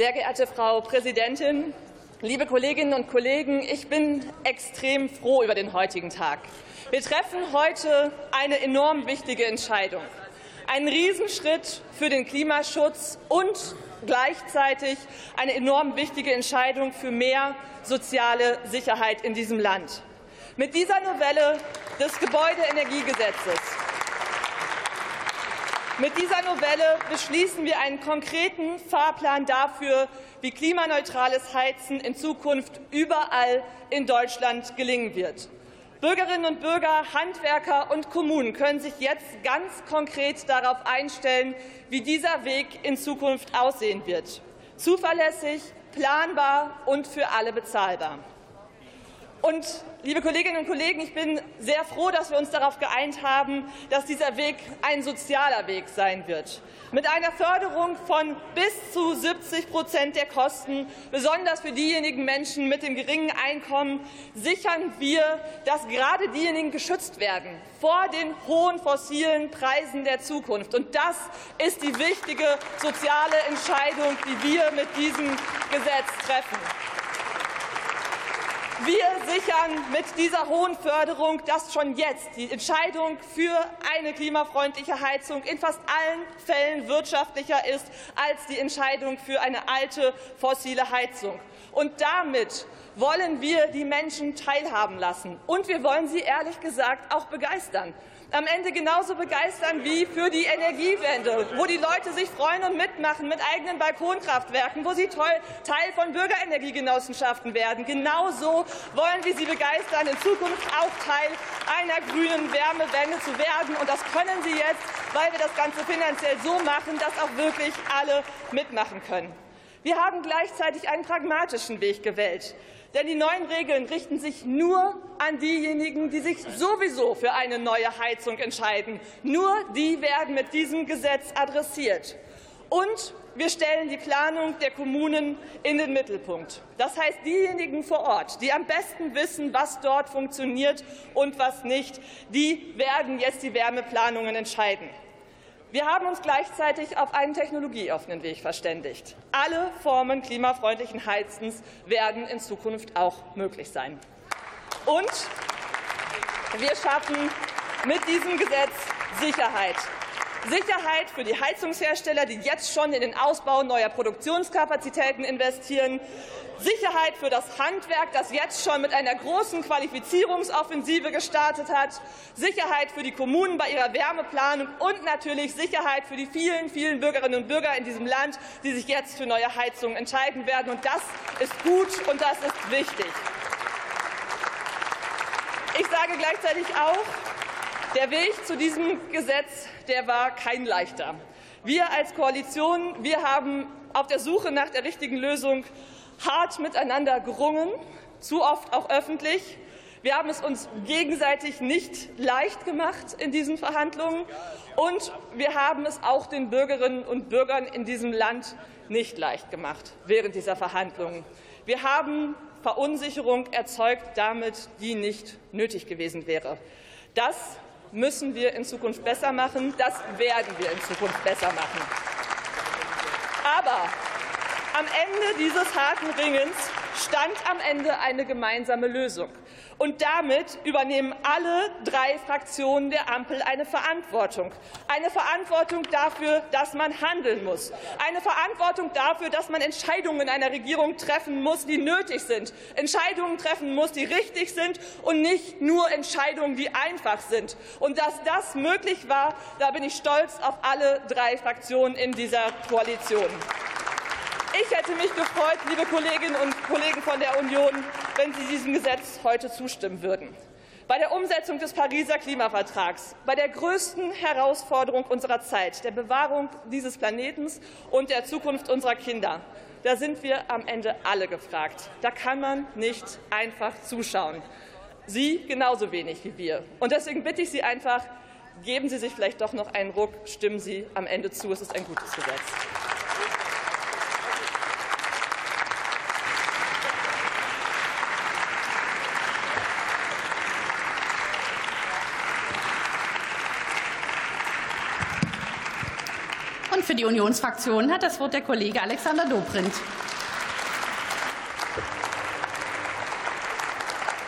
Sehr geehrte Frau Präsidentin, liebe Kolleginnen und Kollegen, ich bin extrem froh über den heutigen Tag. Wir treffen heute eine enorm wichtige Entscheidung. Einen Riesenschritt für den Klimaschutz und gleichzeitig eine enorm wichtige Entscheidung für mehr soziale Sicherheit in diesem Land. Mit dieser Novelle des Gebäudeenergiegesetzes mit dieser Novelle beschließen wir einen konkreten Fahrplan dafür, wie klimaneutrales Heizen in Zukunft überall in Deutschland gelingen wird. Bürgerinnen und Bürger, Handwerker und Kommunen können sich jetzt ganz konkret darauf einstellen, wie dieser Weg in Zukunft aussehen wird. Zuverlässig, planbar und für alle bezahlbar. Und liebe Kolleginnen und Kollegen, ich bin sehr froh, dass wir uns darauf geeint haben, dass dieser Weg ein sozialer Weg sein wird. Mit einer Förderung von bis zu 70 Prozent der Kosten, besonders für diejenigen Menschen mit dem geringen Einkommen, sichern wir, dass gerade diejenigen geschützt werden vor den hohen fossilen Preisen der Zukunft. Und das ist die wichtige soziale Entscheidung, die wir mit diesem Gesetz treffen. Wir sichern mit dieser hohen Förderung, dass schon jetzt die Entscheidung für eine klimafreundliche Heizung in fast allen Fällen wirtschaftlicher ist als die Entscheidung für eine alte fossile Heizung. Und damit wollen wir die Menschen teilhaben lassen. Und wir wollen sie ehrlich gesagt auch begeistern am Ende genauso begeistern wie für die Energiewende, wo die Leute sich freuen und mitmachen mit eigenen Balkonkraftwerken, wo sie Teil von Bürgerenergiegenossenschaften werden. Genauso wollen wir sie begeistern, in Zukunft auch Teil einer grünen Wärmewende zu werden. Und das können sie jetzt, weil wir das Ganze finanziell so machen, dass auch wirklich alle mitmachen können. Wir haben gleichzeitig einen pragmatischen Weg gewählt. Denn die neuen Regeln richten sich nur an diejenigen, die sich sowieso für eine neue Heizung entscheiden. Nur die werden mit diesem Gesetz adressiert. Und wir stellen die Planung der Kommunen in den Mittelpunkt. Das heißt, diejenigen vor Ort, die am besten wissen, was dort funktioniert und was nicht, die werden jetzt die Wärmeplanungen entscheiden. Wir haben uns gleichzeitig auf einen technologieoffenen Weg verständigt. Alle Formen klimafreundlichen Heizens werden in Zukunft auch möglich sein. Und wir schaffen mit diesem Gesetz Sicherheit. Sicherheit für die Heizungshersteller, die jetzt schon in den Ausbau neuer Produktionskapazitäten investieren. Sicherheit für das Handwerk, das jetzt schon mit einer großen Qualifizierungsoffensive gestartet hat, Sicherheit für die Kommunen bei ihrer Wärmeplanung und natürlich Sicherheit für die vielen, vielen Bürgerinnen und Bürger in diesem Land, die sich jetzt für neue Heizungen entscheiden werden. Und das ist gut und das ist wichtig. Ich sage gleichzeitig auch, der Weg zu diesem Gesetz der war kein leichter. Wir als Koalition wir haben auf der Suche nach der richtigen Lösung hart miteinander gerungen, zu oft auch öffentlich. Wir haben es uns gegenseitig nicht leicht gemacht in diesen Verhandlungen, und wir haben es auch den Bürgerinnen und Bürgern in diesem Land nicht leicht gemacht während dieser Verhandlungen. Wir haben Verunsicherung erzeugt, damit die nicht nötig gewesen wäre. Das müssen wir in Zukunft besser machen. Das werden wir in Zukunft besser machen. Aber am Ende dieses harten Ringens stand am Ende eine gemeinsame Lösung. Und damit übernehmen alle drei Fraktionen der Ampel eine Verantwortung. Eine Verantwortung dafür, dass man handeln muss. Eine Verantwortung dafür, dass man Entscheidungen in einer Regierung treffen muss, die nötig sind. Entscheidungen treffen muss, die richtig sind und nicht nur Entscheidungen, die einfach sind. Und dass das möglich war, da bin ich stolz auf alle drei Fraktionen in dieser Koalition. Ich hätte mich gefreut, liebe Kolleginnen und Kollegen von der Union, wenn Sie diesem Gesetz heute zustimmen würden. Bei der Umsetzung des Pariser Klimavertrags, bei der größten Herausforderung unserer Zeit, der Bewahrung dieses Planeten und der Zukunft unserer Kinder, da sind wir am Ende alle gefragt. Da kann man nicht einfach zuschauen. Sie genauso wenig wie wir. Und deswegen bitte ich Sie einfach, geben Sie sich vielleicht doch noch einen Ruck, stimmen Sie am Ende zu. Es ist ein gutes Gesetz. Und für die Unionsfraktion hat das Wort der Kollege Alexander Dobrindt.